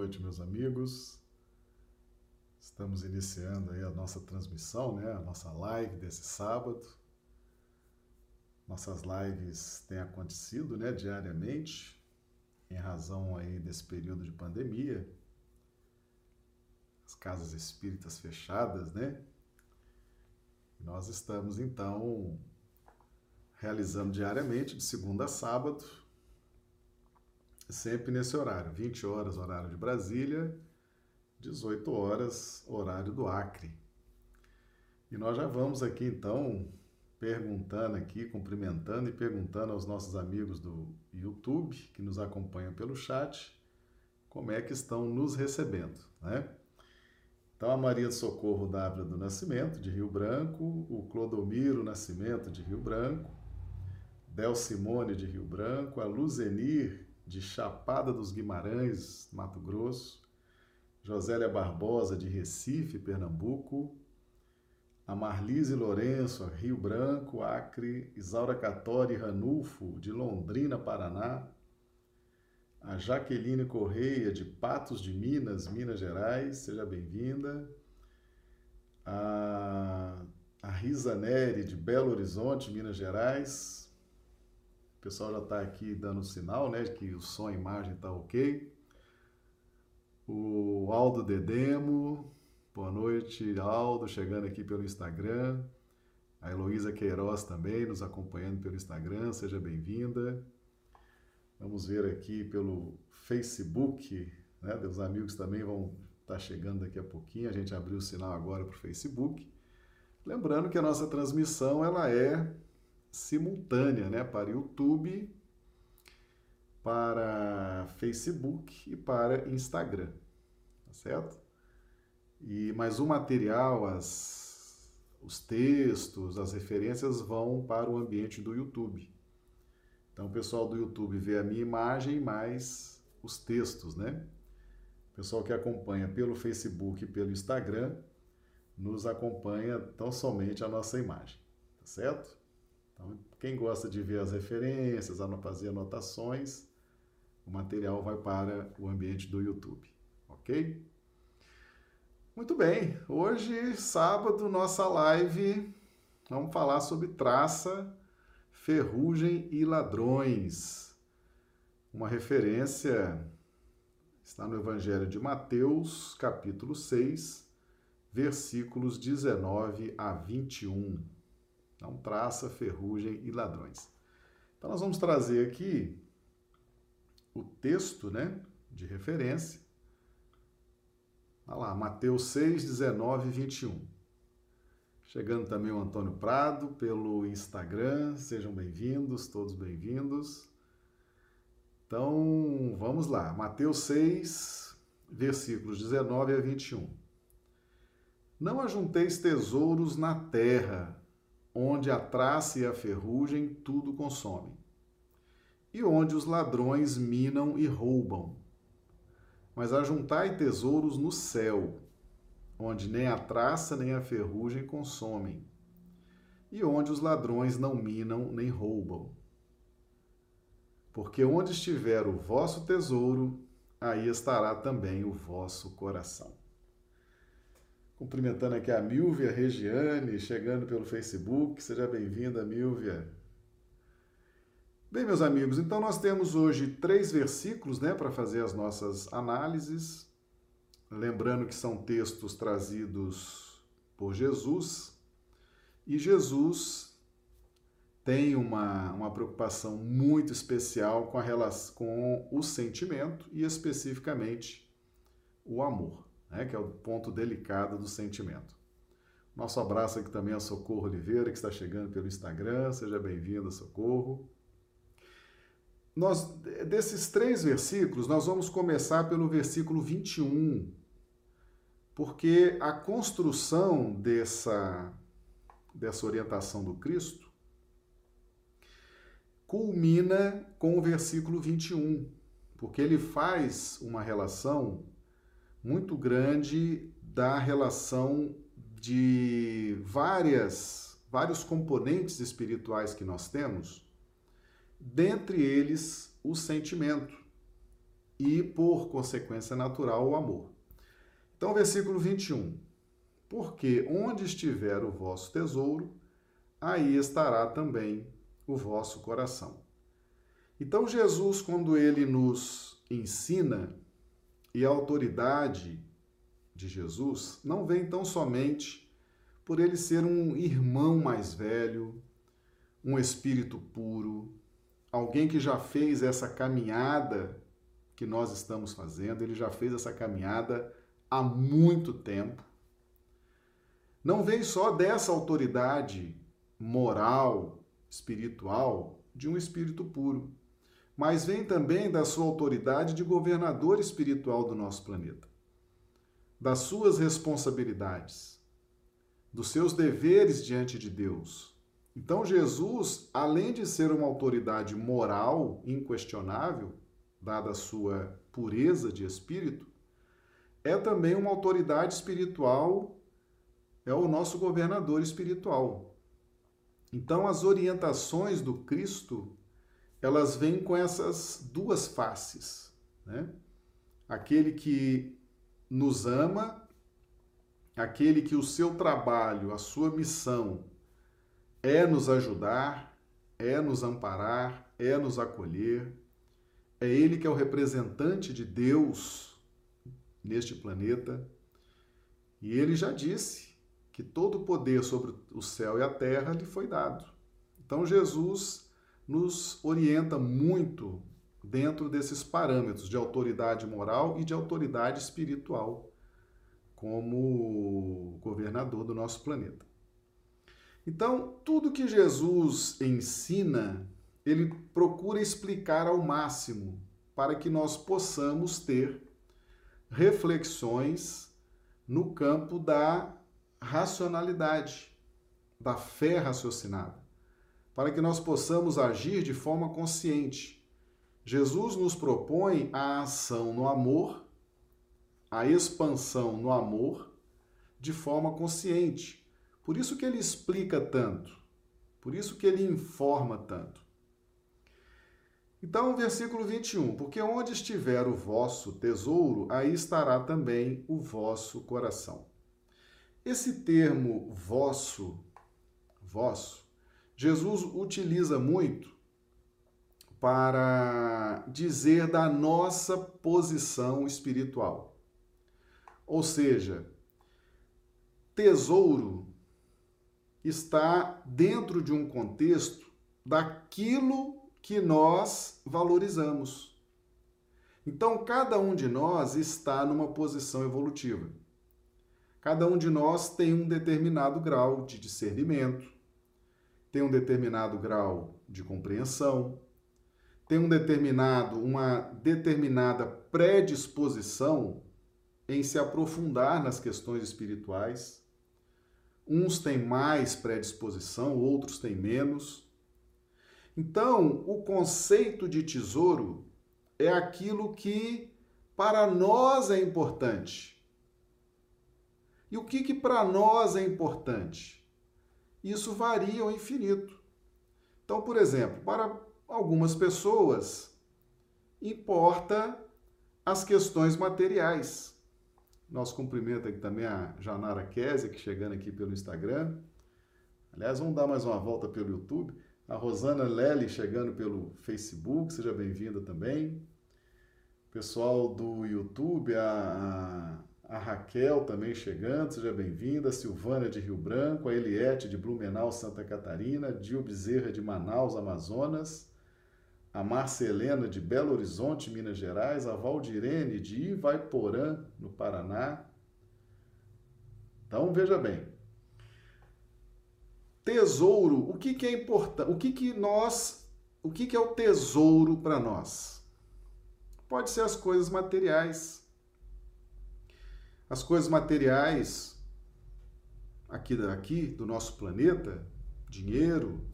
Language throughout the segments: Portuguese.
noite, meus amigos. Estamos iniciando aí a nossa transmissão, né? A nossa live desse sábado. Nossas lives têm acontecido, né, diariamente, em razão aí desse período de pandemia. As casas espíritas fechadas, né? Nós estamos então realizando diariamente, de segunda a sábado, sempre nesse horário, 20 horas, horário de Brasília, 18 horas, horário do Acre. E nós já vamos aqui então perguntando aqui, cumprimentando e perguntando aos nossos amigos do YouTube que nos acompanham pelo chat como é que estão nos recebendo, né? Então a Maria de Socorro Dávila do Nascimento de Rio Branco, o Clodomiro Nascimento de Rio Branco, Del Simone de Rio Branco, a Luzenir de Chapada dos Guimarães, Mato Grosso, Josélia Barbosa, de Recife, Pernambuco, a Marlise Lourenço, Rio Branco, Acre, Isaura Catori Ranulfo, de Londrina, Paraná, a Jaqueline Correia, de Patos de Minas, Minas Gerais, seja bem-vinda, a, a Risa Neri, de Belo Horizonte, Minas Gerais, o pessoal já está aqui dando sinal, né, que o som e a imagem está ok. O Aldo Dedemo, boa noite, Aldo, chegando aqui pelo Instagram. A Heloísa Queiroz também nos acompanhando pelo Instagram, seja bem-vinda. Vamos ver aqui pelo Facebook, né? Os amigos também vão estar tá chegando daqui a pouquinho. A gente abriu o sinal agora para o Facebook. Lembrando que a nossa transmissão ela é simultânea, né, para YouTube, para Facebook e para Instagram, tá certo? E mas o material, as, os textos, as referências vão para o ambiente do YouTube. Então o pessoal do YouTube vê a minha imagem mais os textos, né? O pessoal que acompanha pelo Facebook e pelo Instagram nos acompanha tão somente a nossa imagem, tá certo? Então, quem gosta de ver as referências, fazer anotações, o material vai para o ambiente do YouTube, ok? Muito bem, hoje, sábado, nossa live, vamos falar sobre traça, ferrugem e ladrões. Uma referência está no Evangelho de Mateus, capítulo 6, versículos 19 a 21. Então, traça, ferrugem e ladrões. Então, nós vamos trazer aqui o texto né, de referência. Olha lá, Mateus 6, 19 e 21. Chegando também o Antônio Prado pelo Instagram. Sejam bem-vindos, todos bem-vindos. Então, vamos lá. Mateus 6, versículos 19 a 21. Não ajunteis tesouros na terra, onde a traça e a ferrugem tudo consomem, e onde os ladrões minam e roubam. Mas ajuntai tesouros no céu, onde nem a traça nem a ferrugem consomem, e onde os ladrões não minam nem roubam. Porque onde estiver o vosso tesouro, aí estará também o vosso coração. Cumprimentando aqui a Milvia Regiane, chegando pelo Facebook. Seja bem-vinda, Milvia. Bem, meus amigos, então nós temos hoje três versículos né, para fazer as nossas análises. Lembrando que são textos trazidos por Jesus. E Jesus tem uma, uma preocupação muito especial com, a relação, com o sentimento e especificamente o amor né, que é o ponto delicado do sentimento. Nosso abraço aqui também a Socorro Oliveira, que está chegando pelo Instagram. Seja bem-vinda, Socorro. Nós, desses três versículos, nós vamos começar pelo versículo 21, porque a construção dessa, dessa orientação do Cristo culmina com o versículo 21, porque ele faz uma relação muito grande da relação de várias vários componentes espirituais que nós temos, dentre eles o sentimento. e, por consequência natural, o amor. Então, versículo 21. Porque onde estiver o vosso tesouro, aí estará também o vosso coração. Então, Jesus, quando ele nos ensina, e a autoridade de Jesus não vem tão somente por ele ser um irmão mais velho, um espírito puro, alguém que já fez essa caminhada que nós estamos fazendo, ele já fez essa caminhada há muito tempo. Não vem só dessa autoridade moral, espiritual, de um espírito puro, mas vem também da sua autoridade de governador espiritual do nosso planeta, das suas responsabilidades, dos seus deveres diante de Deus. Então, Jesus, além de ser uma autoridade moral inquestionável, dada a sua pureza de espírito, é também uma autoridade espiritual, é o nosso governador espiritual. Então, as orientações do Cristo, elas vêm com essas duas faces, né? Aquele que nos ama, aquele que o seu trabalho, a sua missão é nos ajudar, é nos amparar, é nos acolher, é ele que é o representante de Deus neste planeta. E ele já disse que todo o poder sobre o céu e a terra lhe foi dado. Então Jesus nos orienta muito dentro desses parâmetros de autoridade moral e de autoridade espiritual como governador do nosso planeta. Então, tudo que Jesus ensina ele procura explicar ao máximo para que nós possamos ter reflexões no campo da racionalidade, da fé raciocinada, para que nós possamos agir de forma consciente. Jesus nos propõe a ação no amor, a expansão no amor, de forma consciente. Por isso que ele explica tanto, por isso que ele informa tanto. Então, versículo 21, porque onde estiver o vosso tesouro, aí estará também o vosso coração. Esse termo vosso, vosso, Jesus utiliza muito para dizer da nossa posição espiritual. Ou seja, tesouro está dentro de um contexto daquilo que nós valorizamos. Então, cada um de nós está numa posição evolutiva. Cada um de nós tem um determinado grau de discernimento, tem um determinado grau de compreensão, tem um determinado, uma determinada predisposição em se aprofundar nas questões espirituais. Uns têm mais predisposição, outros têm menos. Então, o conceito de tesouro é aquilo que para nós é importante. E o que, que para nós é importante? Isso varia ao infinito. Então, por exemplo, para algumas pessoas importa as questões materiais. Nosso cumprimento aqui também a Janara Kézia, que chegando aqui pelo Instagram. Aliás, vamos dar mais uma volta pelo YouTube. A Rosana Lely chegando pelo Facebook, seja bem-vinda também. Pessoal do YouTube, a, a, Raquel também chegando, seja bem-vinda. A de Rio Branco, a Eliette de Blumenau, Santa Catarina, Dil Bezerra de Manaus, Amazonas, a Marcelena de Belo Horizonte, Minas Gerais, a Valdirene de Ivaiporã, no Paraná. Então, veja bem, Tesouro, o que, que é importante? O que, que nós. O que, que é o tesouro para nós? Pode ser as coisas materiais. As coisas materiais aqui, aqui do nosso planeta, dinheiro,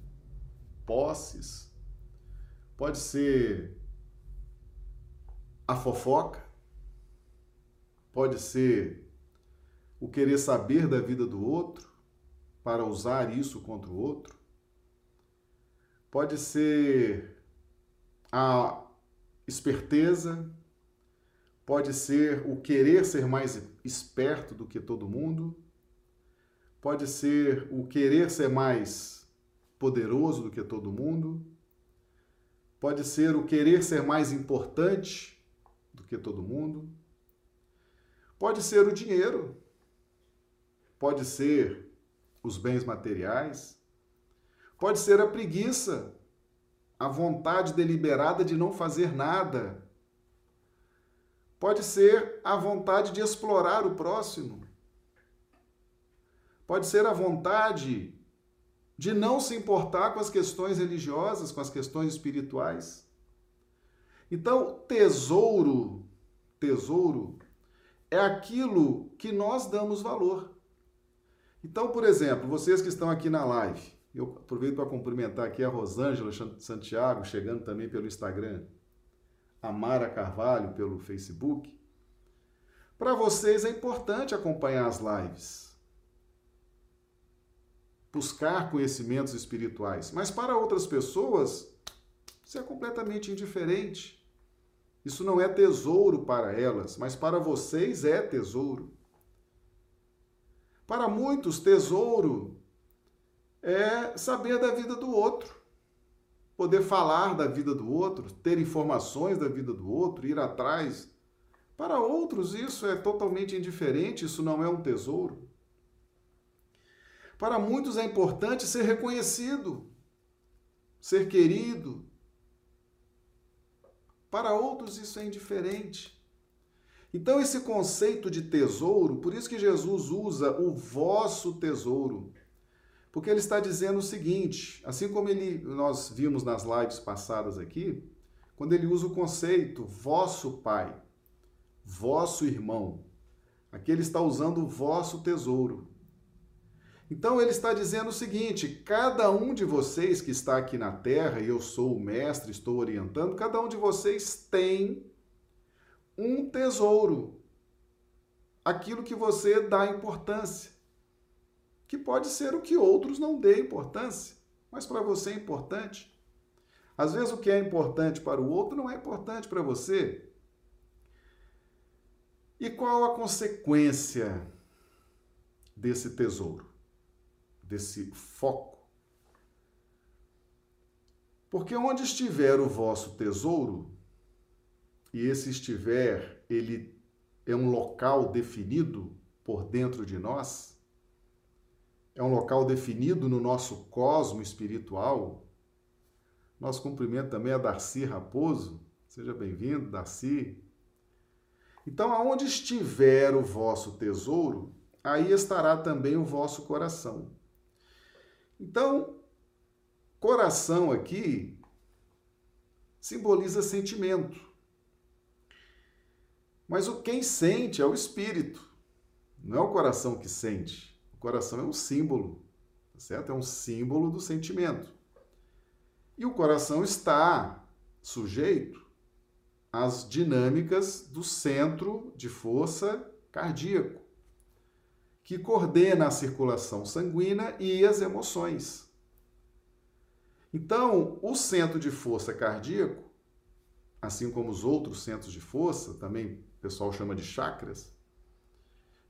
posses, pode ser a fofoca, pode ser o querer saber da vida do outro, para usar isso contra o outro. Pode ser a esperteza, pode ser o querer ser mais esperto do que todo mundo, pode ser o querer ser mais poderoso do que todo mundo, pode ser o querer ser mais importante do que todo mundo, pode ser o dinheiro, pode ser os bens materiais, pode ser a preguiça, a vontade deliberada de não fazer nada Pode ser a vontade de explorar o próximo. Pode ser a vontade de não se importar com as questões religiosas, com as questões espirituais. Então, tesouro, tesouro é aquilo que nós damos valor. Então, por exemplo, vocês que estão aqui na live, eu aproveito para cumprimentar aqui a Rosângela Santiago, chegando também pelo Instagram. Amara Carvalho pelo Facebook. Para vocês é importante acompanhar as lives, buscar conhecimentos espirituais, mas para outras pessoas isso é completamente indiferente. Isso não é tesouro para elas, mas para vocês é tesouro. Para muitos, tesouro é saber da vida do outro poder falar da vida do outro, ter informações da vida do outro, ir atrás. Para outros, isso é totalmente indiferente, isso não é um tesouro. Para muitos é importante ser reconhecido, ser querido. Para outros, isso é indiferente. Então, esse conceito de tesouro, por isso que Jesus usa o vosso tesouro. Porque ele está dizendo o seguinte, assim como ele, nós vimos nas lives passadas aqui, quando ele usa o conceito vosso pai, vosso irmão, aqui ele está usando o vosso tesouro. Então ele está dizendo o seguinte: cada um de vocês que está aqui na terra, e eu sou o mestre, estou orientando, cada um de vocês tem um tesouro. Aquilo que você dá importância que pode ser o que outros não dêem importância, mas para você é importante. Às vezes o que é importante para o outro não é importante para você. E qual a consequência desse tesouro, desse foco? Porque onde estiver o vosso tesouro, e esse estiver, ele é um local definido por dentro de nós, é um local definido no nosso cosmo espiritual. Nosso cumprimento também a Darcy Raposo. Seja bem-vindo, Darcy. Então, aonde estiver o vosso tesouro, aí estará também o vosso coração. Então, coração aqui simboliza sentimento. Mas o quem sente é o espírito, não é o coração que sente. Coração é um símbolo, tá certo? É um símbolo do sentimento. E o coração está sujeito às dinâmicas do centro de força cardíaco, que coordena a circulação sanguínea e as emoções. Então, o centro de força cardíaco, assim como os outros centros de força, também o pessoal chama de chakras,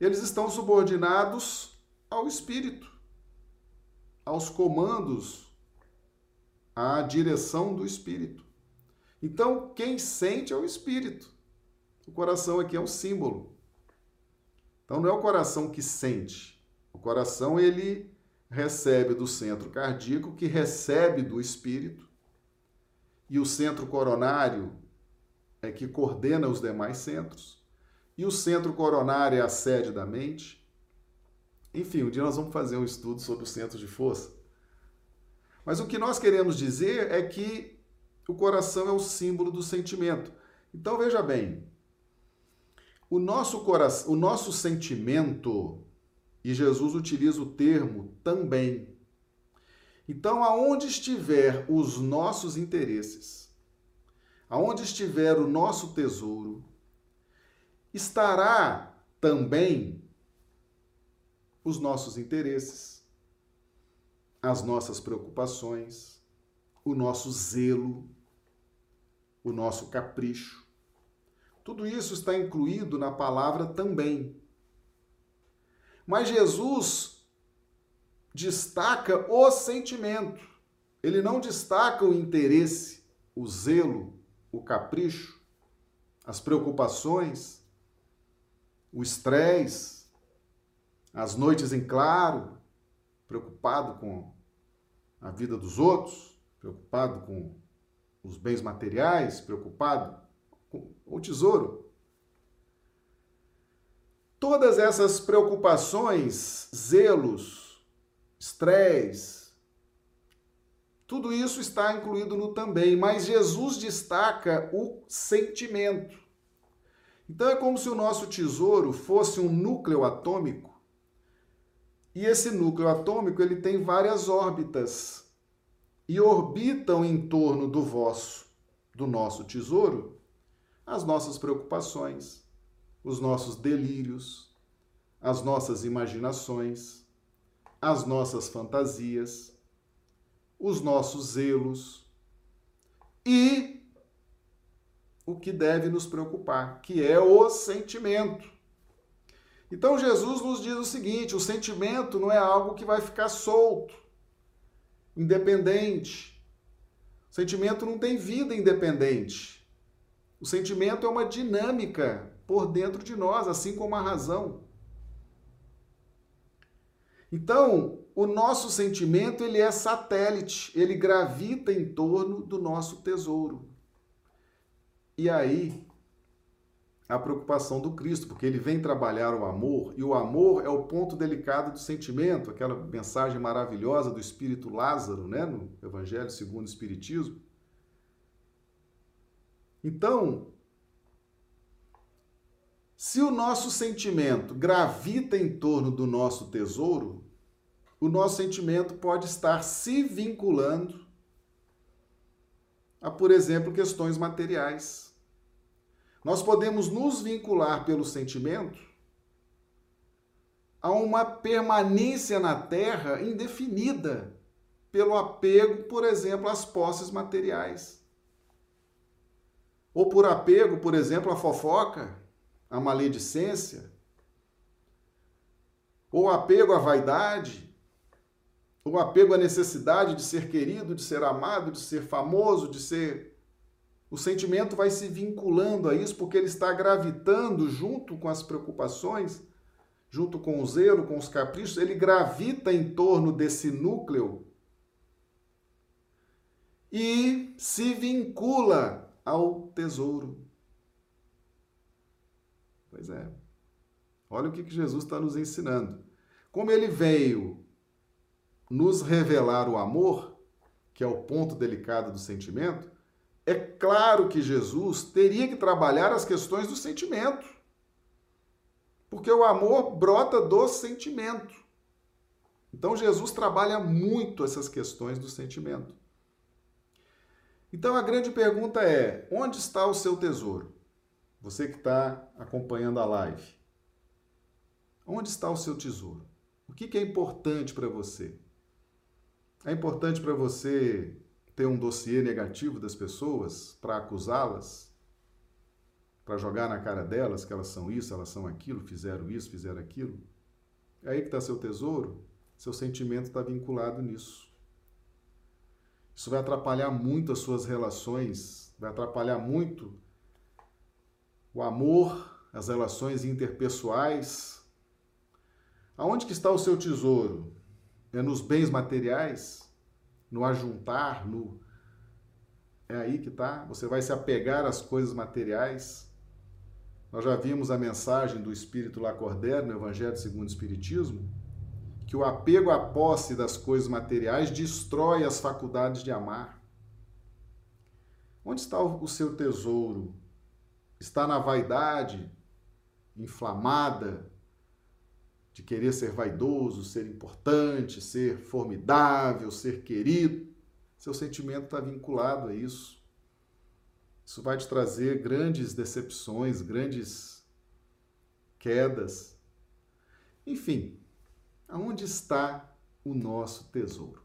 eles estão subordinados ao espírito, aos comandos, à direção do espírito. Então, quem sente é o espírito. O coração aqui é um símbolo. Então, não é o coração que sente. O coração ele recebe do centro cardíaco, que recebe do espírito, e o centro coronário é que coordena os demais centros. E o centro coronário é a sede da mente, enfim, um dia nós vamos fazer um estudo sobre o centro de força. Mas o que nós queremos dizer é que o coração é o símbolo do sentimento. Então veja bem, o nosso coração, o nosso sentimento, e Jesus utiliza o termo também. Então, aonde estiver os nossos interesses, aonde estiver o nosso tesouro, estará também os nossos interesses, as nossas preocupações, o nosso zelo, o nosso capricho. Tudo isso está incluído na palavra também. Mas Jesus destaca o sentimento. Ele não destaca o interesse, o zelo, o capricho, as preocupações, o estresse, as noites em claro, preocupado com a vida dos outros, preocupado com os bens materiais, preocupado com o tesouro. Todas essas preocupações, zelos, estresse, tudo isso está incluído no também, mas Jesus destaca o sentimento. Então é como se o nosso tesouro fosse um núcleo atômico. E esse núcleo atômico, ele tem várias órbitas e orbitam em torno do vosso, do nosso tesouro, as nossas preocupações, os nossos delírios, as nossas imaginações, as nossas fantasias, os nossos zelos e o que deve nos preocupar, que é o sentimento. Então Jesus nos diz o seguinte: o sentimento não é algo que vai ficar solto independente. O sentimento não tem vida independente. O sentimento é uma dinâmica por dentro de nós, assim como a razão. Então, o nosso sentimento ele é satélite, ele gravita em torno do nosso tesouro. E aí, a preocupação do Cristo, porque ele vem trabalhar o amor, e o amor é o ponto delicado do sentimento, aquela mensagem maravilhosa do espírito Lázaro, né, no Evangelho segundo o Espiritismo. Então, se o nosso sentimento gravita em torno do nosso tesouro, o nosso sentimento pode estar se vinculando a, por exemplo, questões materiais nós podemos nos vincular pelo sentimento a uma permanência na terra indefinida pelo apego, por exemplo, às posses materiais. Ou por apego, por exemplo, à fofoca, à maledicência, ou apego à vaidade, ou apego à necessidade de ser querido, de ser amado, de ser famoso, de ser o sentimento vai se vinculando a isso porque ele está gravitando junto com as preocupações, junto com o zelo, com os caprichos, ele gravita em torno desse núcleo e se vincula ao tesouro. Pois é. Olha o que Jesus está nos ensinando. Como ele veio nos revelar o amor, que é o ponto delicado do sentimento, é claro que Jesus teria que trabalhar as questões do sentimento. Porque o amor brota do sentimento. Então Jesus trabalha muito essas questões do sentimento. Então a grande pergunta é: onde está o seu tesouro? Você que está acompanhando a live. Onde está o seu tesouro? O que é importante para você? É importante para você ter um dossiê negativo das pessoas para acusá-las, para jogar na cara delas que elas são isso, elas são aquilo, fizeram isso, fizeram aquilo. É aí que está seu tesouro, seu sentimento está vinculado nisso. Isso vai atrapalhar muito as suas relações, vai atrapalhar muito o amor, as relações interpessoais. Aonde que está o seu tesouro? É nos bens materiais? No ajuntar, no. É aí que tá. Você vai se apegar às coisas materiais. Nós já vimos a mensagem do Espírito Lacordaire no Evangelho segundo o Espiritismo, que o apego à posse das coisas materiais destrói as faculdades de amar. Onde está o seu tesouro? Está na vaidade inflamada de querer ser vaidoso, ser importante, ser formidável, ser querido. Seu sentimento está vinculado a isso. Isso vai te trazer grandes decepções, grandes quedas. Enfim, aonde está o nosso tesouro?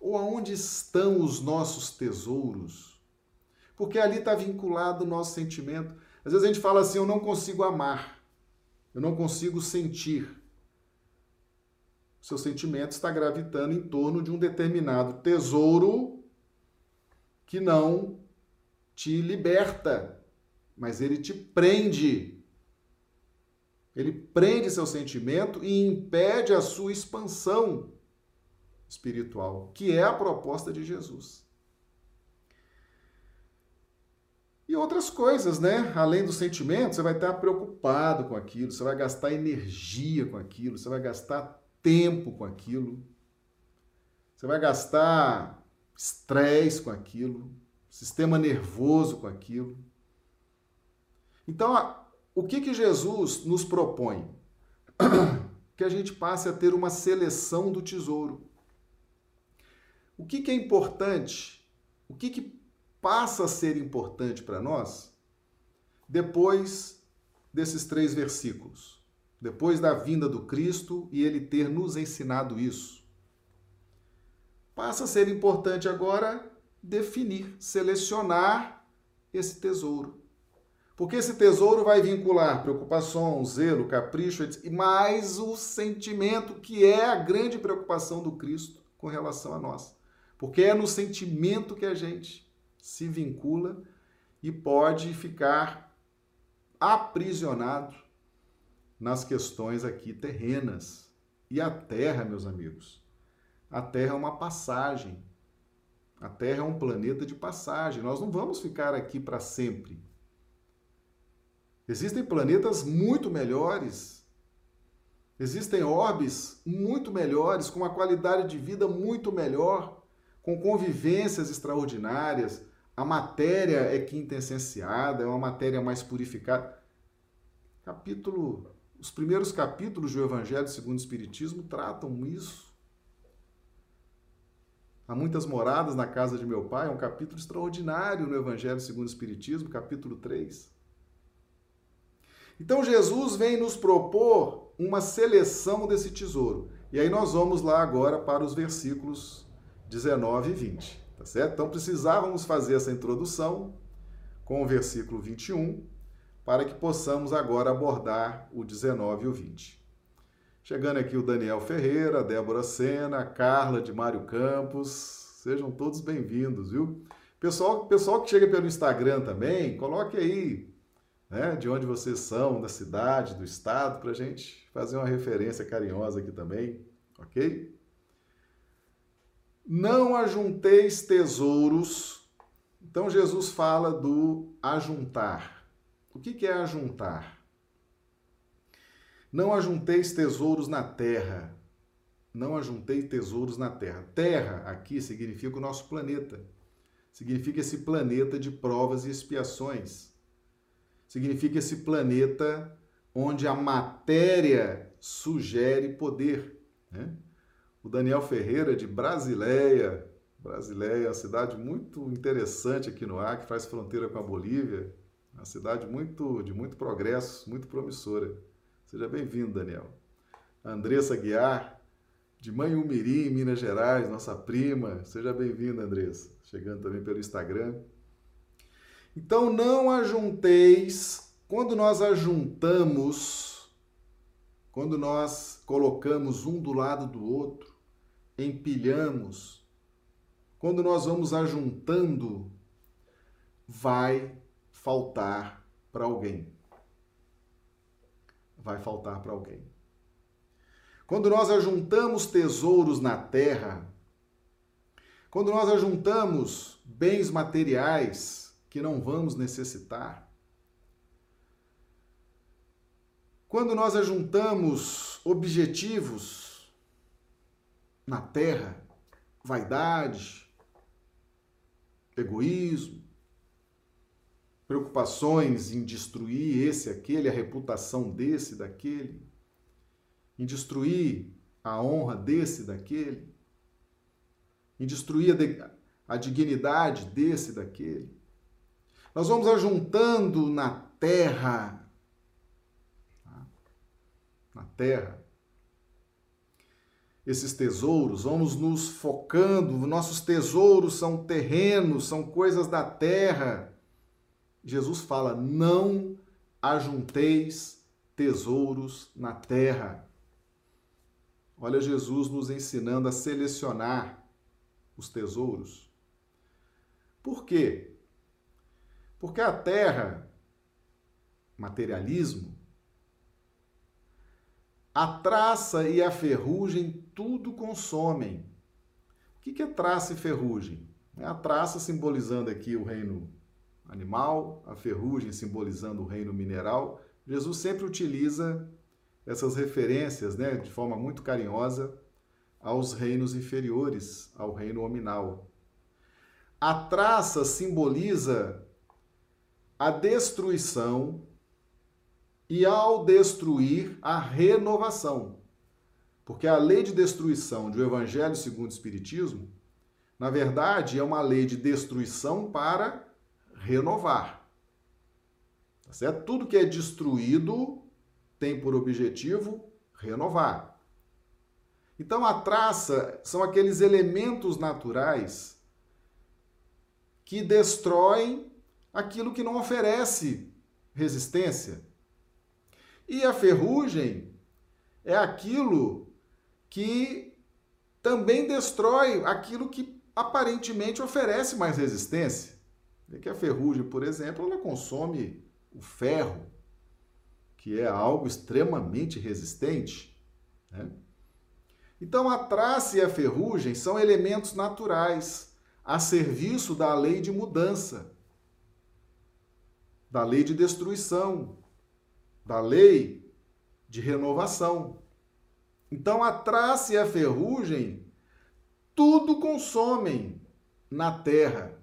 Ou aonde estão os nossos tesouros? Porque ali está vinculado o nosso sentimento. Às vezes a gente fala assim: eu não consigo amar, eu não consigo sentir. Seu sentimento está gravitando em torno de um determinado tesouro que não te liberta, mas ele te prende. Ele prende seu sentimento e impede a sua expansão espiritual, que é a proposta de Jesus. E outras coisas, né? Além do sentimento, você vai estar preocupado com aquilo, você vai gastar energia com aquilo, você vai gastar tempo com aquilo, você vai gastar estresse com aquilo, sistema nervoso com aquilo. Então, o que, que Jesus nos propõe? que a gente passe a ter uma seleção do tesouro. O que, que é importante? O que, que passa a ser importante para nós depois desses três versículos? Depois da vinda do Cristo e ele ter nos ensinado isso. Passa a ser importante agora definir, selecionar esse tesouro. Porque esse tesouro vai vincular preocupação, zelo, capricho, e mais o sentimento que é a grande preocupação do Cristo com relação a nós. Porque é no sentimento que a gente se vincula e pode ficar aprisionado nas questões aqui terrenas. E a terra, meus amigos, a terra é uma passagem. A terra é um planeta de passagem. Nós não vamos ficar aqui para sempre. Existem planetas muito melhores. Existem orbes muito melhores, com uma qualidade de vida muito melhor, com convivências extraordinárias. A matéria é quintessenciada, é uma matéria mais purificada. Capítulo, os primeiros capítulos do Evangelho segundo o Espiritismo tratam isso. Há muitas moradas na casa de meu pai, é um capítulo extraordinário no Evangelho segundo o Espiritismo, capítulo 3. Então Jesus vem nos propor uma seleção desse tesouro. E aí nós vamos lá agora para os versículos 19 e 20, tá certo? Então precisávamos fazer essa introdução com o versículo 21 para que possamos agora abordar o 19 e o 20. Chegando aqui o Daniel Ferreira, Débora Sena, Carla de Mário Campos, sejam todos bem-vindos, viu? Pessoal, pessoal que chega pelo Instagram também, coloque aí né, de onde vocês são, da cidade, do estado, para a gente fazer uma referência carinhosa aqui também, ok? Não ajunteis tesouros. Então Jesus fala do ajuntar. O que, é ajuntar? Não ajunteis tesouros na terra. Não ajunteis tesouros na terra. Terra aqui significa o nosso planeta. Significa esse planeta de provas e expiações significa esse planeta onde a matéria sugere poder. Né? O Daniel Ferreira, de Brasileia, Brasileia uma cidade muito interessante aqui no Acre, faz fronteira com a Bolívia, uma cidade muito de muito progresso, muito promissora. Seja bem-vindo, Daniel. Andressa Guiar, de Manhumirim, Minas Gerais, nossa prima. Seja bem-vinda, Andressa. Chegando também pelo Instagram. Então não ajunteis, quando nós ajuntamos, quando nós colocamos um do lado do outro, empilhamos, quando nós vamos ajuntando, vai faltar para alguém. Vai faltar para alguém. Quando nós ajuntamos tesouros na terra, quando nós ajuntamos bens materiais, que não vamos necessitar. Quando nós ajuntamos objetivos na terra, vaidade, egoísmo, preocupações em destruir esse, aquele, a reputação desse, daquele, em destruir a honra desse, daquele, em destruir a, a dignidade desse, daquele. Nós vamos ajuntando na terra. Na terra. Esses tesouros, vamos nos focando. Nossos tesouros são terrenos, são coisas da terra. Jesus fala: não ajunteis tesouros na terra. Olha Jesus nos ensinando a selecionar os tesouros. Por quê? Porque a terra, materialismo, a traça e a ferrugem tudo consomem. O que é traça e ferrugem? É a traça simbolizando aqui o reino animal, a ferrugem simbolizando o reino mineral. Jesus sempre utiliza essas referências, né, de forma muito carinhosa, aos reinos inferiores, ao reino nominal. A traça simboliza a destruição e, ao destruir, a renovação. Porque a lei de destruição do Evangelho segundo o Espiritismo, na verdade, é uma lei de destruição para renovar. Tá certo? Tudo que é destruído tem por objetivo renovar. Então a traça são aqueles elementos naturais que destroem aquilo que não oferece resistência. E a ferrugem é aquilo que também destrói aquilo que aparentemente oferece mais resistência. É que a ferrugem, por exemplo, ela consome o ferro, que é algo extremamente resistente. Né? Então, a traça e a ferrugem são elementos naturais a serviço da lei de mudança, da lei de destruição, da lei de renovação. Então, a traça e a ferrugem tudo consomem na terra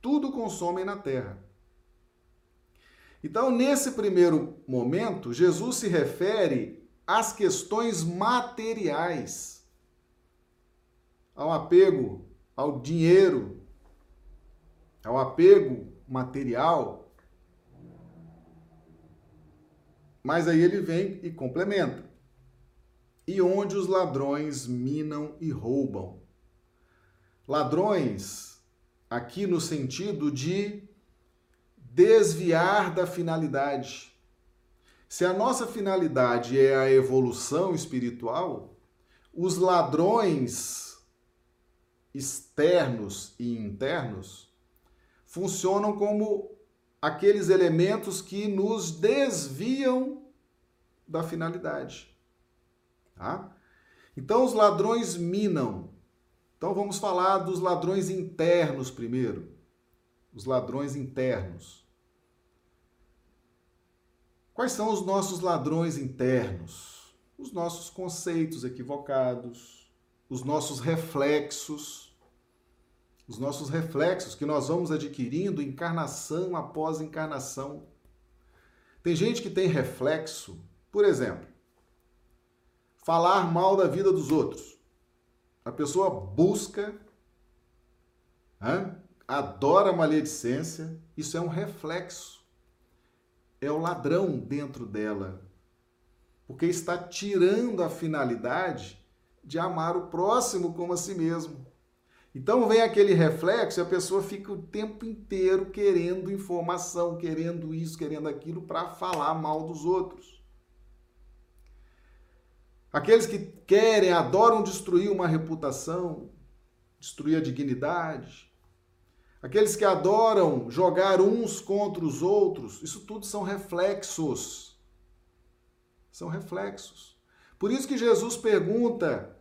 tudo consomem na terra. Então, nesse primeiro momento, Jesus se refere às questões materiais, ao apego ao dinheiro, ao apego material. Mas aí ele vem e complementa. E onde os ladrões minam e roubam. Ladrões aqui no sentido de desviar da finalidade. Se a nossa finalidade é a evolução espiritual, os ladrões externos e internos funcionam como aqueles elementos que nos desviam da finalidade. Tá? Então, os ladrões minam, então vamos falar dos ladrões internos primeiro. Os ladrões internos. Quais são os nossos ladrões internos? Os nossos conceitos equivocados, os nossos reflexos, os nossos reflexos que nós vamos adquirindo encarnação após encarnação. Tem gente que tem reflexo, por exemplo, falar mal da vida dos outros. A pessoa busca, hein? adora a maledicência, isso é um reflexo. É o ladrão dentro dela. Porque está tirando a finalidade de amar o próximo como a si mesmo. Então vem aquele reflexo e a pessoa fica o tempo inteiro querendo informação, querendo isso, querendo aquilo para falar mal dos outros. Aqueles que querem, adoram destruir uma reputação, destruir a dignidade. Aqueles que adoram jogar uns contra os outros, isso tudo são reflexos. São reflexos. Por isso que Jesus pergunta: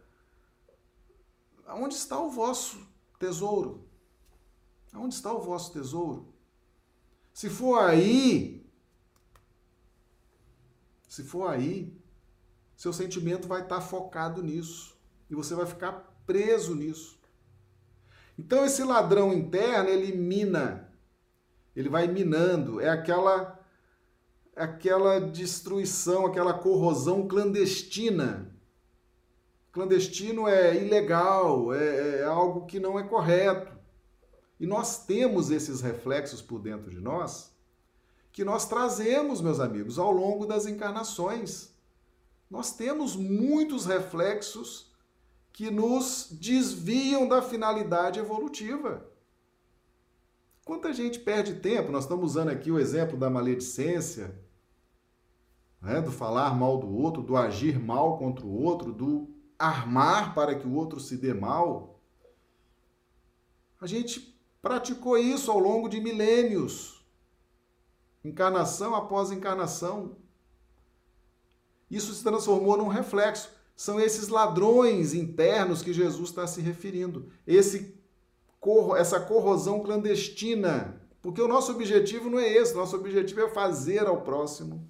onde está o vosso tesouro? Onde está o vosso tesouro? Se for aí, se for aí, seu sentimento vai estar focado nisso e você vai ficar preso nisso. Então esse ladrão interno, ele mina. Ele vai minando, é aquela aquela destruição, aquela corrosão clandestina. Clandestino é ilegal, é, é algo que não é correto. E nós temos esses reflexos por dentro de nós que nós trazemos, meus amigos, ao longo das encarnações nós temos muitos reflexos que nos desviam da finalidade evolutiva. Quanta gente perde tempo? Nós estamos usando aqui o exemplo da maledicência, né? do falar mal do outro, do agir mal contra o outro, do armar para que o outro se dê mal. A gente praticou isso ao longo de milênios, encarnação após encarnação. Isso se transformou num reflexo. São esses ladrões internos que Jesus está se referindo. Esse essa corrosão clandestina. Porque o nosso objetivo não é esse, nosso objetivo é fazer ao próximo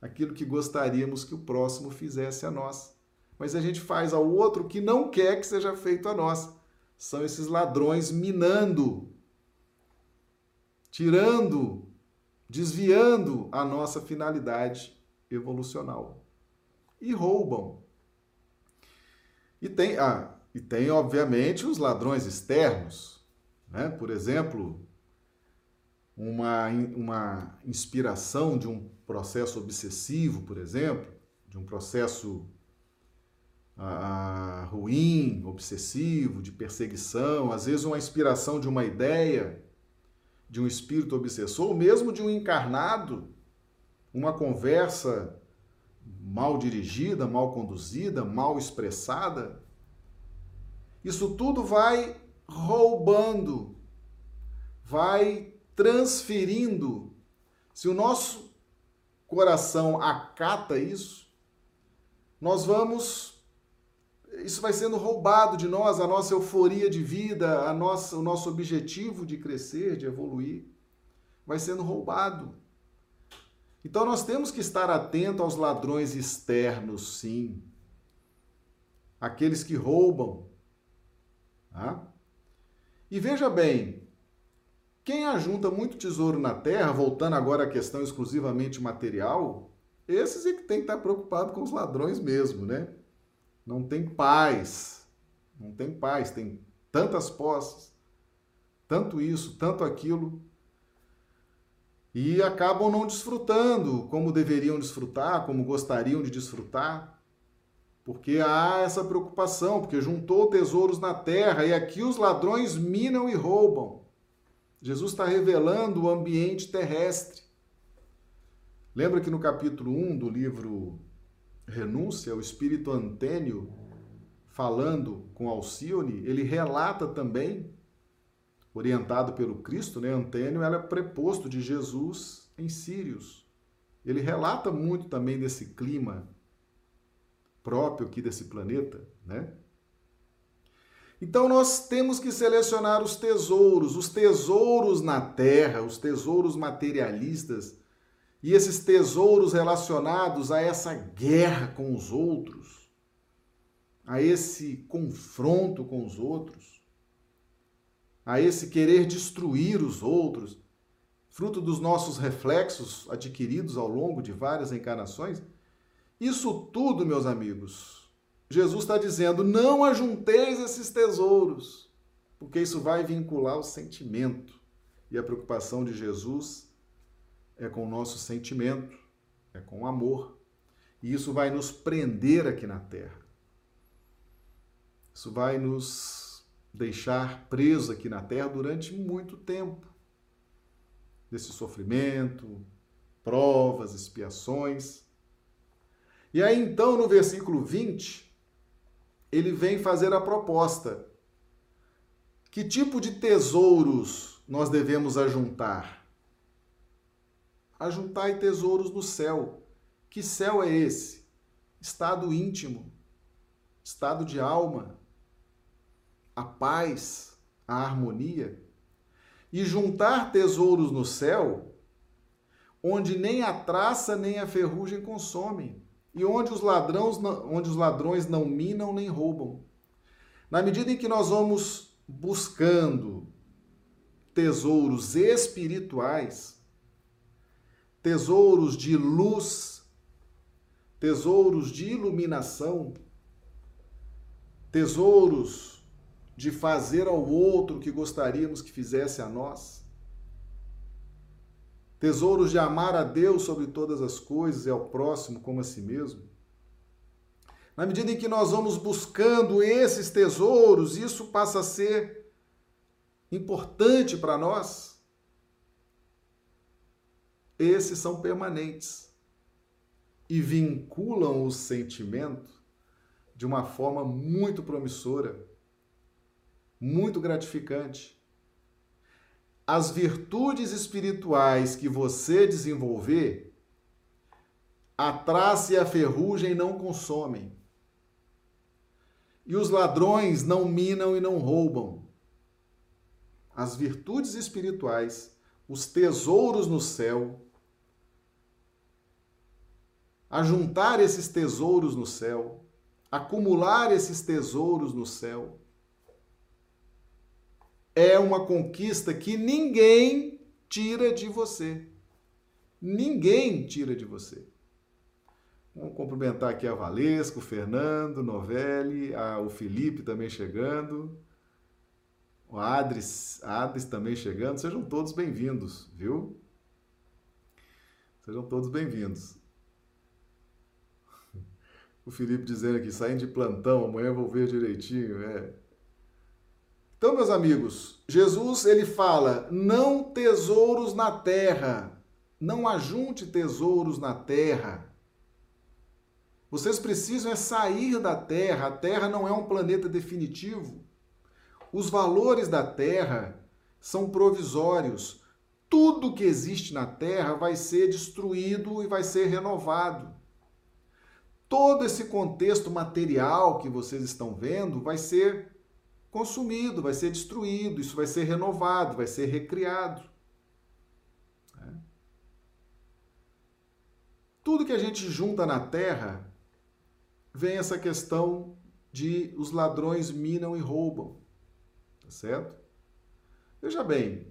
aquilo que gostaríamos que o próximo fizesse a nós. Mas a gente faz ao outro que não quer que seja feito a nós. São esses ladrões minando, tirando, desviando a nossa finalidade evolucional. E roubam. E tem, ah, e tem, obviamente, os ladrões externos. Né? Por exemplo, uma, uma inspiração de um processo obsessivo, por exemplo, de um processo ah, ruim, obsessivo, de perseguição, às vezes uma inspiração de uma ideia, de um espírito obsessor, ou mesmo de um encarnado, uma conversa mal dirigida, mal conduzida, mal expressada, isso tudo vai roubando, vai transferindo. Se o nosso coração acata isso, nós vamos. Isso vai sendo roubado de nós, a nossa euforia de vida, a nossa, o nosso objetivo de crescer, de evoluir, vai sendo roubado. Então nós temos que estar atento aos ladrões externos, sim. Aqueles que roubam, Tá? E veja bem, quem ajunta muito tesouro na terra, voltando agora à questão exclusivamente material, esses é que tem que estar preocupado com os ladrões mesmo, né? Não tem paz, não tem paz, tem tantas posses, tanto isso, tanto aquilo, e acabam não desfrutando como deveriam desfrutar, como gostariam de desfrutar. Porque há essa preocupação, porque juntou tesouros na terra e aqui os ladrões minam e roubam. Jesus está revelando o ambiente terrestre. Lembra que no capítulo 1 do livro Renúncia, o espírito Antênio, falando com Alcione, ele relata também, orientado pelo Cristo, né? Antênio era preposto de Jesus em Sírios. Ele relata muito também desse clima próprio aqui desse planeta, né? Então nós temos que selecionar os tesouros, os tesouros na terra, os tesouros materialistas e esses tesouros relacionados a essa guerra com os outros, a esse confronto com os outros, a esse querer destruir os outros, fruto dos nossos reflexos adquiridos ao longo de várias encarnações isso tudo, meus amigos, Jesus está dizendo: não ajunteis esses tesouros, porque isso vai vincular o sentimento. E a preocupação de Jesus é com o nosso sentimento, é com o amor. E isso vai nos prender aqui na terra. Isso vai nos deixar presos aqui na terra durante muito tempo. Desse sofrimento, provas, expiações. E aí então, no versículo 20, ele vem fazer a proposta. Que tipo de tesouros nós devemos ajuntar? Ajuntai tesouros no céu. Que céu é esse? Estado íntimo, estado de alma, a paz, a harmonia. E juntar tesouros no céu, onde nem a traça nem a ferrugem consomem e onde os, ladrões não, onde os ladrões não minam nem roubam. Na medida em que nós vamos buscando tesouros espirituais, tesouros de luz, tesouros de iluminação, tesouros de fazer ao outro o que gostaríamos que fizesse a nós, tesouros de amar a Deus sobre todas as coisas e ao próximo como a si mesmo. Na medida em que nós vamos buscando esses tesouros, isso passa a ser importante para nós. Esses são permanentes e vinculam o sentimento de uma forma muito promissora, muito gratificante. As virtudes espirituais que você desenvolver, a traça e a ferrugem não consomem. E os ladrões não minam e não roubam. As virtudes espirituais, os tesouros no céu, ajuntar esses tesouros no céu, acumular esses tesouros no céu, é uma conquista que ninguém tira de você. Ninguém tira de você. Vamos cumprimentar aqui a Valesco, o Fernando, Novelli, a, o Felipe também chegando, o Adris também chegando. Sejam todos bem-vindos, viu? Sejam todos bem-vindos. O Felipe dizendo aqui, saindo de plantão, amanhã vou ver direitinho. É. Então, meus amigos, Jesus ele fala: não tesouros na terra, não ajunte tesouros na terra. Vocês precisam é sair da terra. A terra não é um planeta definitivo. Os valores da terra são provisórios. Tudo que existe na terra vai ser destruído e vai ser renovado todo esse contexto material que vocês estão vendo vai ser consumido, vai ser destruído, isso vai ser renovado, vai ser recriado. É. Tudo que a gente junta na terra vem essa questão de os ladrões minam e roubam, tá certo? Veja bem,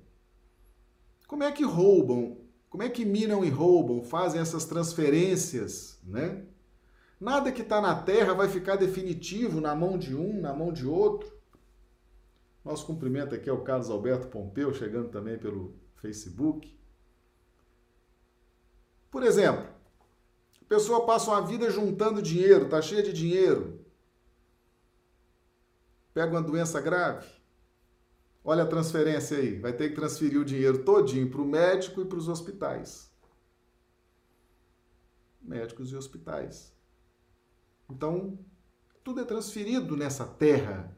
como é que roubam, como é que minam e roubam, fazem essas transferências, né? Nada que está na terra vai ficar definitivo na mão de um, na mão de outro. Nosso cumprimento aqui é o Carlos Alberto Pompeu, chegando também pelo Facebook. Por exemplo, a pessoa passa uma vida juntando dinheiro, está cheia de dinheiro, pega uma doença grave, olha a transferência aí, vai ter que transferir o dinheiro todinho para o médico e para os hospitais. Médicos e hospitais. Então, tudo é transferido nessa terra.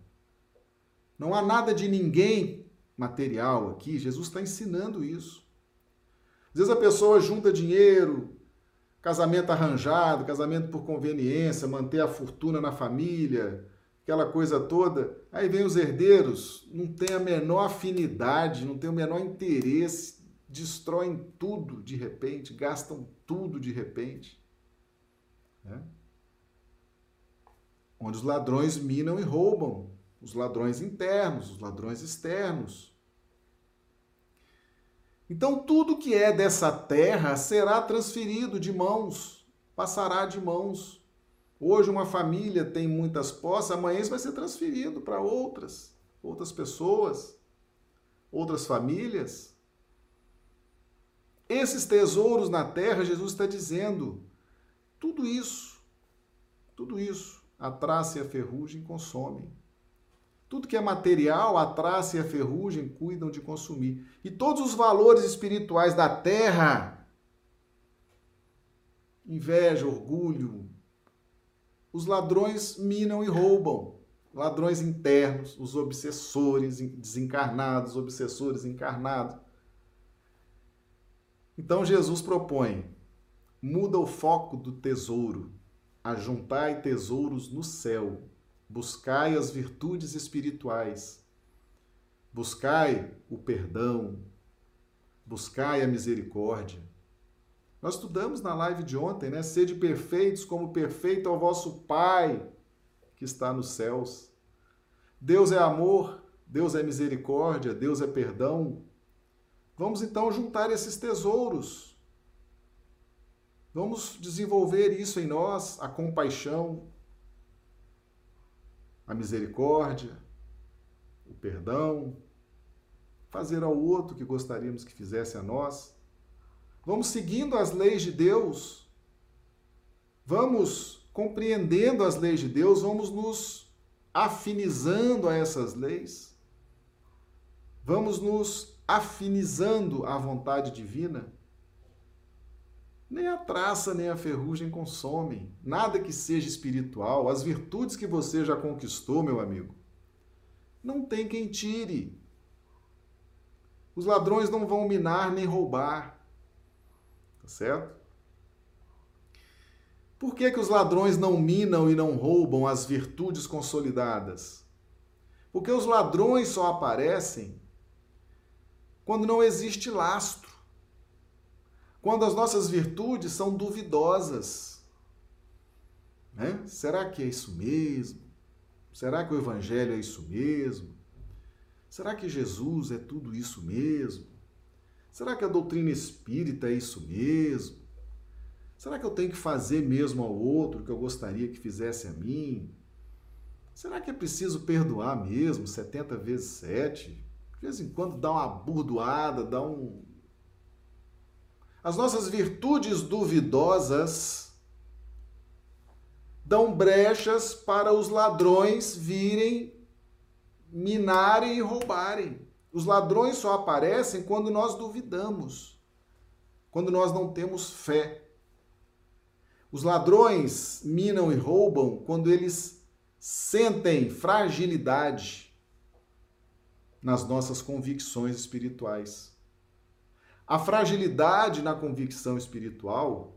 Não há nada de ninguém material aqui. Jesus está ensinando isso. Às vezes a pessoa junta dinheiro, casamento arranjado, casamento por conveniência, manter a fortuna na família, aquela coisa toda. Aí vem os herdeiros, não tem a menor afinidade, não tem o menor interesse, destroem tudo de repente, gastam tudo de repente. Né? Onde os ladrões minam e roubam, os ladrões internos, os ladrões externos. Então, tudo que é dessa terra será transferido de mãos, passará de mãos. Hoje, uma família tem muitas posses, amanhã isso vai ser transferido para outras, outras pessoas, outras famílias. Esses tesouros na terra, Jesus está dizendo, tudo isso, tudo isso a traça e a ferrugem consomem. Tudo que é material, a traça e a ferrugem cuidam de consumir. E todos os valores espirituais da terra, inveja, orgulho, os ladrões minam e roubam. Ladrões internos, os obsessores desencarnados, obsessores encarnados. Então Jesus propõe: muda o foco do tesouro ajuntai tesouros no céu, buscai as virtudes espirituais, buscai o perdão, buscai a misericórdia. Nós estudamos na live de ontem, né? Sede perfeitos como perfeito é o vosso Pai que está nos céus. Deus é amor, Deus é misericórdia, Deus é perdão. Vamos então juntar esses tesouros Vamos desenvolver isso em nós, a compaixão, a misericórdia, o perdão, fazer ao outro que gostaríamos que fizesse a nós. Vamos seguindo as leis de Deus, vamos compreendendo as leis de Deus, vamos nos afinizando a essas leis, vamos nos afinizando à vontade divina Nem a traça nem a ferrugem consomem. Nada que seja espiritual, as virtudes que você já conquistou, meu amigo, não tem quem tire. Os ladrões não vão minar nem roubar. Tá certo? Por que, que os ladrões não minam e não roubam as virtudes consolidadas? Porque os ladrões só aparecem quando não existe lastro quando as nossas virtudes são duvidosas. Né? Será que é isso mesmo? Será que o Evangelho é isso mesmo? Será que Jesus é tudo isso mesmo? Será que a doutrina espírita é isso mesmo? Será que eu tenho que fazer mesmo ao outro o que eu gostaria que fizesse a mim? Será que é preciso perdoar mesmo 70 vezes 7? De vez em quando dá uma burdoada, dá um, as nossas virtudes duvidosas dão brechas para os ladrões virem minarem e roubarem. Os ladrões só aparecem quando nós duvidamos, quando nós não temos fé. Os ladrões minam e roubam quando eles sentem fragilidade nas nossas convicções espirituais. A fragilidade na convicção espiritual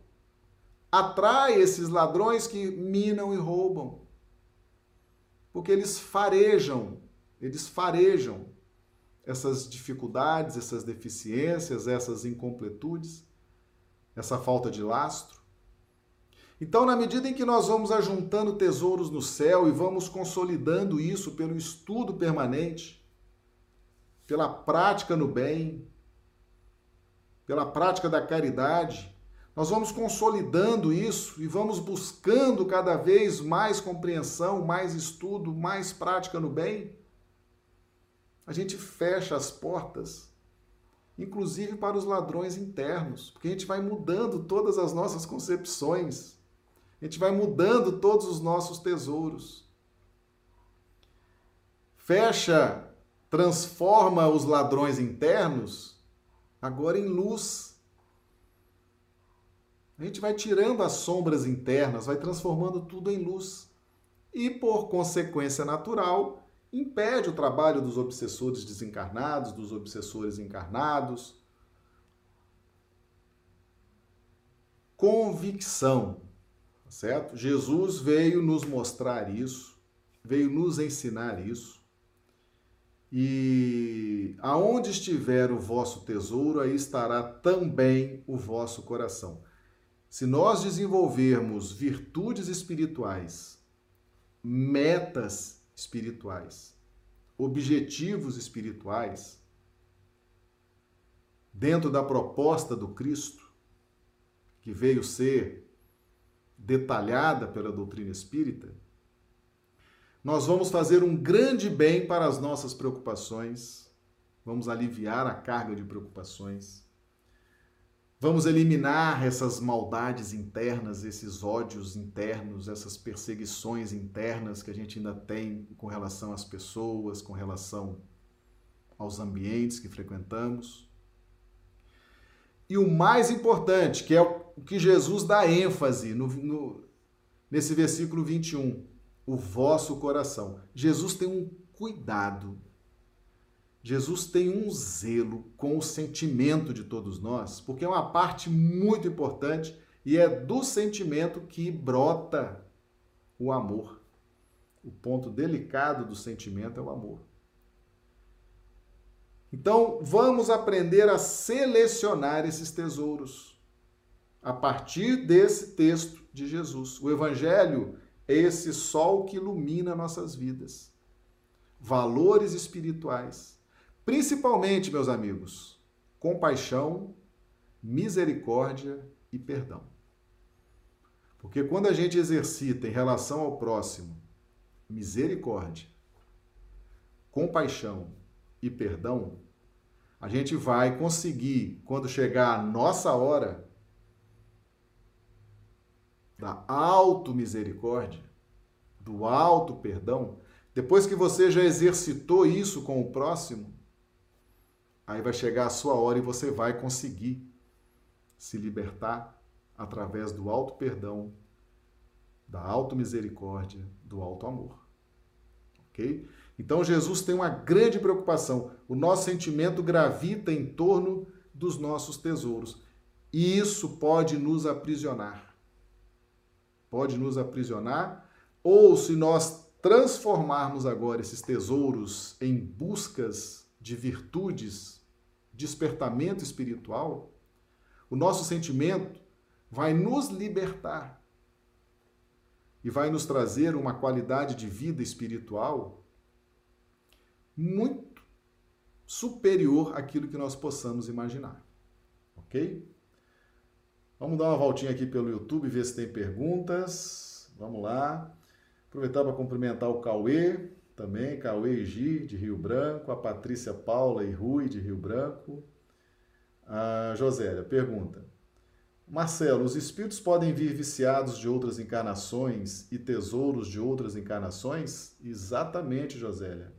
atrai esses ladrões que minam e roubam. Porque eles farejam, eles farejam essas dificuldades, essas deficiências, essas incompletudes, essa falta de lastro. Então, na medida em que nós vamos ajuntando tesouros no céu e vamos consolidando isso pelo estudo permanente, pela prática no bem, pela prática da caridade, nós vamos consolidando isso e vamos buscando cada vez mais compreensão, mais estudo, mais prática no bem. A gente fecha as portas, inclusive para os ladrões internos, porque a gente vai mudando todas as nossas concepções, a gente vai mudando todos os nossos tesouros. Fecha, transforma os ladrões internos agora em luz. A gente vai tirando as sombras internas, vai transformando tudo em luz. E, por consequência natural, impede o trabalho dos obsessores desencarnados, dos obsessores encarnados. Convicção, tá certo? Jesus veio nos mostrar isso, veio nos ensinar isso. E aonde estiver o vosso tesouro, aí estará também o vosso coração. Se nós desenvolvermos virtudes espirituais, metas espirituais, objetivos espirituais, dentro da proposta do Cristo, que veio ser detalhada pela doutrina espírita, nós vamos fazer um grande bem para as nossas preocupações, vamos aliviar a carga de preocupações, vamos eliminar essas maldades internas, esses ódios internos, essas perseguições internas que a gente ainda tem com relação às pessoas, com relação aos ambientes que frequentamos. E o mais importante, que é o que Jesus dá ênfase no, no, nesse versículo 21, o vosso coração. Jesus tem um cuidado. Jesus tem um zelo com o sentimento de todos nós, porque é uma parte muito importante e é do sentimento que brota o amor. O ponto delicado do sentimento é o amor. Então, vamos aprender a selecionar esses tesouros a partir desse texto de Jesus. O evangelho esse sol que ilumina nossas vidas. Valores espirituais. Principalmente, meus amigos, compaixão, misericórdia e perdão. Porque quando a gente exercita em relação ao próximo misericórdia, compaixão e perdão, a gente vai conseguir, quando chegar a nossa hora, da auto-misericórdia, do auto-perdão, depois que você já exercitou isso com o próximo, aí vai chegar a sua hora e você vai conseguir se libertar através do alto perdão, da auto misericórdia, do alto amor. OK? Então Jesus tem uma grande preocupação. O nosso sentimento gravita em torno dos nossos tesouros. E isso pode nos aprisionar. Pode nos aprisionar, ou se nós transformarmos agora esses tesouros em buscas de virtudes, despertamento espiritual, o nosso sentimento vai nos libertar e vai nos trazer uma qualidade de vida espiritual muito superior àquilo que nós possamos imaginar. Ok? Vamos dar uma voltinha aqui pelo YouTube, ver se tem perguntas. Vamos lá. Aproveitar para cumprimentar o Cauê, também, Cauê e Gi, de Rio Branco, a Patrícia Paula e Rui, de Rio Branco. A Josélia pergunta: Marcelo, os espíritos podem vir viciados de outras encarnações e tesouros de outras encarnações? Exatamente, Josélia.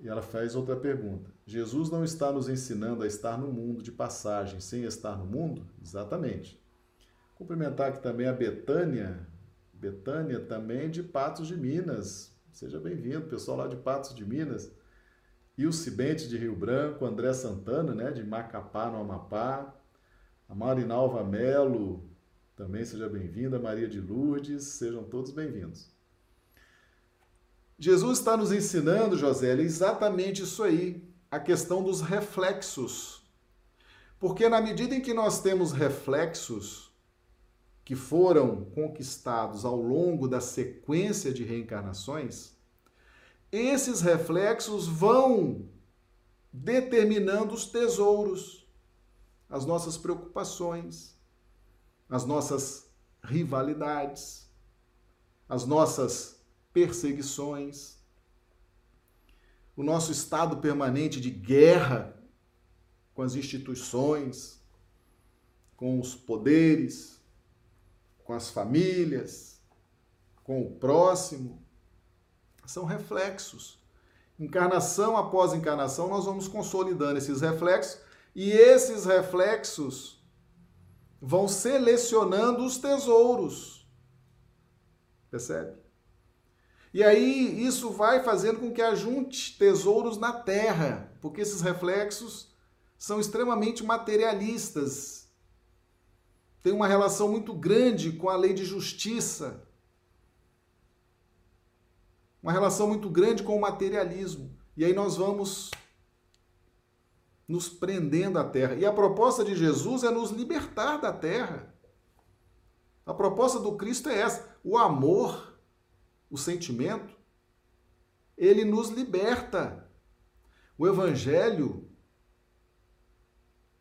E ela faz outra pergunta: Jesus não está nos ensinando a estar no mundo de passagem sem estar no mundo? Exatamente. Cumprimentar aqui também a Betânia, Betânia também de Patos de Minas. Seja bem-vindo, pessoal lá de Patos de Minas. E Cibente de Rio Branco, André Santana, né, de Macapá, no Amapá. A Marinalva Melo, também seja bem-vinda. Maria de Lourdes, sejam todos bem-vindos. Jesus está nos ensinando, José, exatamente isso aí, a questão dos reflexos. Porque na medida em que nós temos reflexos que foram conquistados ao longo da sequência de reencarnações, esses reflexos vão determinando os tesouros, as nossas preocupações, as nossas rivalidades, as nossas perseguições, o nosso estado permanente de guerra com as instituições, com os poderes, com as famílias, com o próximo, são reflexos. Encarnação após encarnação, nós vamos consolidando esses reflexos e esses reflexos vão selecionando os tesouros. Percebe? E aí isso vai fazendo com que ajunte tesouros na terra, porque esses reflexos são extremamente materialistas. Tem uma relação muito grande com a lei de justiça. Uma relação muito grande com o materialismo. E aí nós vamos nos prendendo à terra. E a proposta de Jesus é nos libertar da terra. A proposta do Cristo é essa: o amor o sentimento, ele nos liberta. O Evangelho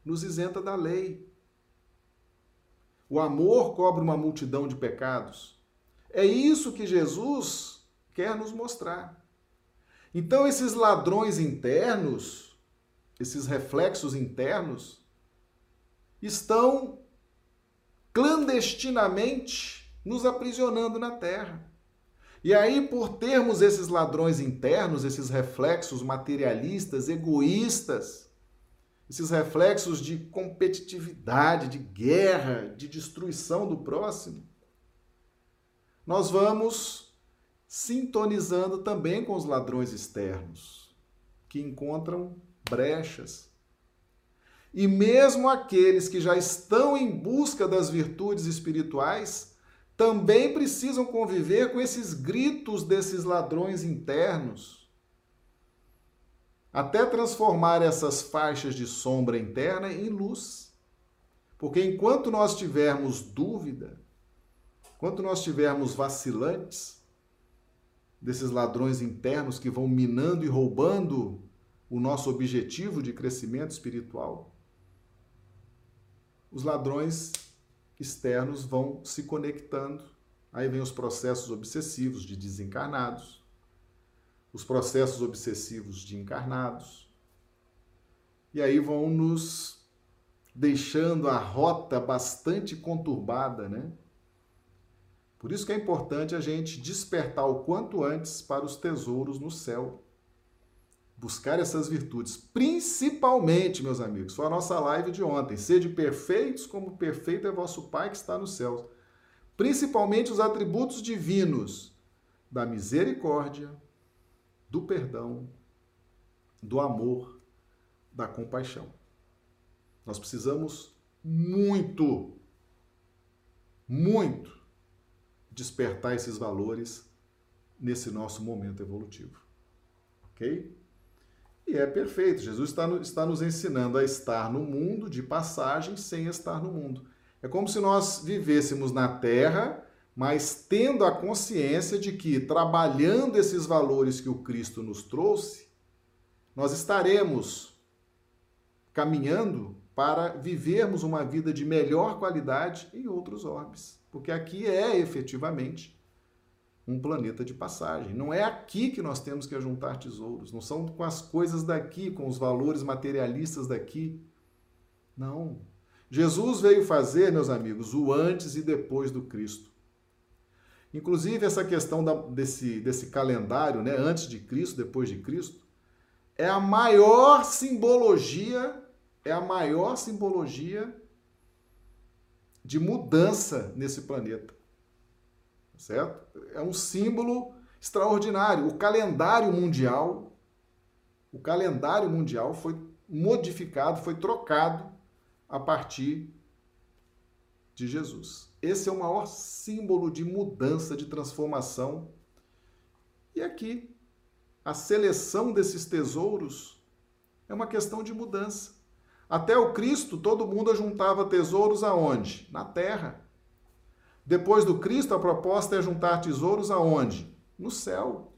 nos isenta da lei. O amor cobre uma multidão de pecados. É isso que Jesus quer nos mostrar. Então, esses ladrões internos, esses reflexos internos, estão clandestinamente nos aprisionando na terra. E aí, por termos esses ladrões internos, esses reflexos materialistas, egoístas, esses reflexos de competitividade, de guerra, de destruição do próximo, nós vamos sintonizando também com os ladrões externos, que encontram brechas. E mesmo aqueles que já estão em busca das virtudes espirituais, também precisam conviver com esses gritos desses ladrões internos, até transformar essas faixas de sombra interna em luz. Porque enquanto nós tivermos dúvida, enquanto nós tivermos vacilantes, desses ladrões internos que vão minando e roubando o nosso objetivo de crescimento espiritual, os ladrões externos vão se conectando. Aí vem os processos obsessivos de desencarnados, os processos obsessivos de encarnados. E aí vão nos deixando a rota bastante conturbada, né? Por isso que é importante a gente despertar o quanto antes para os tesouros no céu. Buscar essas virtudes, principalmente, meus amigos, foi a nossa live de ontem, sede perfeitos como perfeito é vosso Pai que está nos céus. Principalmente os atributos divinos da misericórdia, do perdão, do amor, da compaixão. Nós precisamos muito, muito despertar esses valores nesse nosso momento evolutivo. Ok? E é perfeito. Jesus está, está nos ensinando a estar no mundo de passagem sem estar no mundo. É como se nós vivêssemos na Terra, mas tendo a consciência de que, trabalhando esses valores que o Cristo nos trouxe, nós estaremos caminhando para vivermos uma vida de melhor qualidade em outros orbes. Porque aqui é efetivamente um planeta de passagem. Não é aqui que nós temos que juntar tesouros, não são com as coisas daqui, com os valores materialistas daqui. Não. Jesus veio fazer, meus amigos, o antes e depois do Cristo. Inclusive, essa questão da, desse, desse calendário, né, antes de Cristo, depois de Cristo, é a maior simbologia, é a maior simbologia de mudança nesse planeta certo? É um símbolo extraordinário. O calendário mundial, o calendário mundial foi modificado, foi trocado a partir de Jesus. Esse é o maior símbolo de mudança, de transformação. E aqui, a seleção desses tesouros é uma questão de mudança. Até o Cristo, todo mundo juntava tesouros aonde? Na terra. Depois do Cristo, a proposta é juntar tesouros aonde? No céu.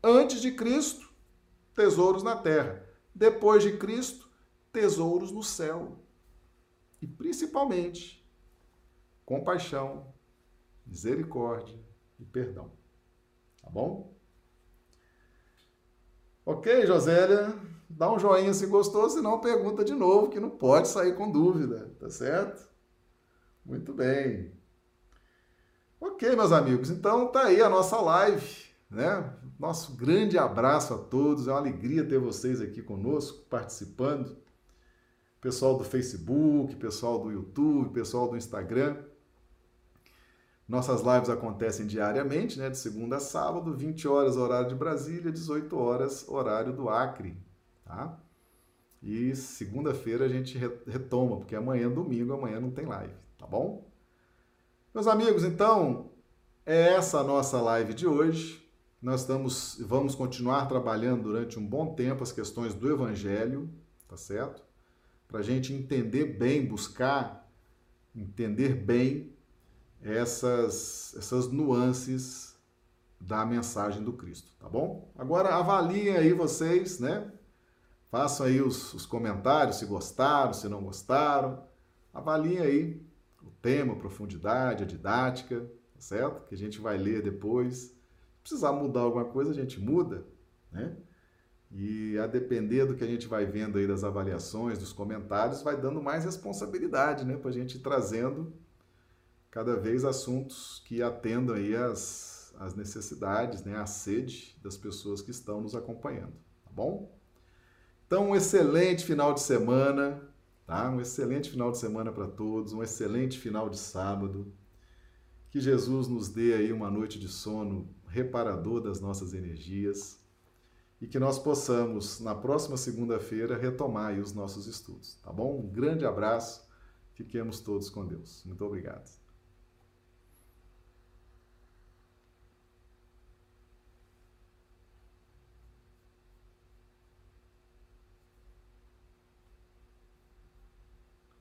Antes de Cristo, tesouros na terra. Depois de Cristo, tesouros no céu. E principalmente, compaixão, misericórdia e perdão. Tá bom? Ok, Josélia? Dá um joinha se gostou, senão pergunta de novo, que não pode sair com dúvida, tá certo? Muito bem. Ok, meus amigos, então tá aí a nossa live, né? Nosso grande abraço a todos, é uma alegria ter vocês aqui conosco, participando. Pessoal do Facebook, pessoal do YouTube, pessoal do Instagram. Nossas lives acontecem diariamente, né? De segunda a sábado, 20 horas horário de Brasília, 18 horas horário do Acre, tá? E segunda-feira a gente retoma, porque amanhã, domingo, amanhã não tem live tá bom? Meus amigos, então, é essa a nossa live de hoje. Nós estamos, vamos continuar trabalhando durante um bom tempo as questões do Evangelho, tá certo? Para a gente entender bem, buscar entender bem essas, essas nuances da mensagem do Cristo, tá bom? Agora avaliem aí vocês, né? Façam aí os, os comentários se gostaram, se não gostaram. Avaliem aí o tema, a profundidade, a didática, tá certo? Que a gente vai ler depois. Se precisar mudar alguma coisa, a gente muda, né? E a depender do que a gente vai vendo aí das avaliações, dos comentários, vai dando mais responsabilidade, né? Para a gente ir trazendo cada vez assuntos que atendam aí as, as necessidades, né? A sede das pessoas que estão nos acompanhando, tá bom? Então, um excelente final de semana. Tá? Um excelente final de semana para todos, um excelente final de sábado. Que Jesus nos dê aí uma noite de sono reparador das nossas energias e que nós possamos, na próxima segunda-feira, retomar os nossos estudos, tá bom? Um grande abraço, fiquemos todos com Deus. Muito obrigado.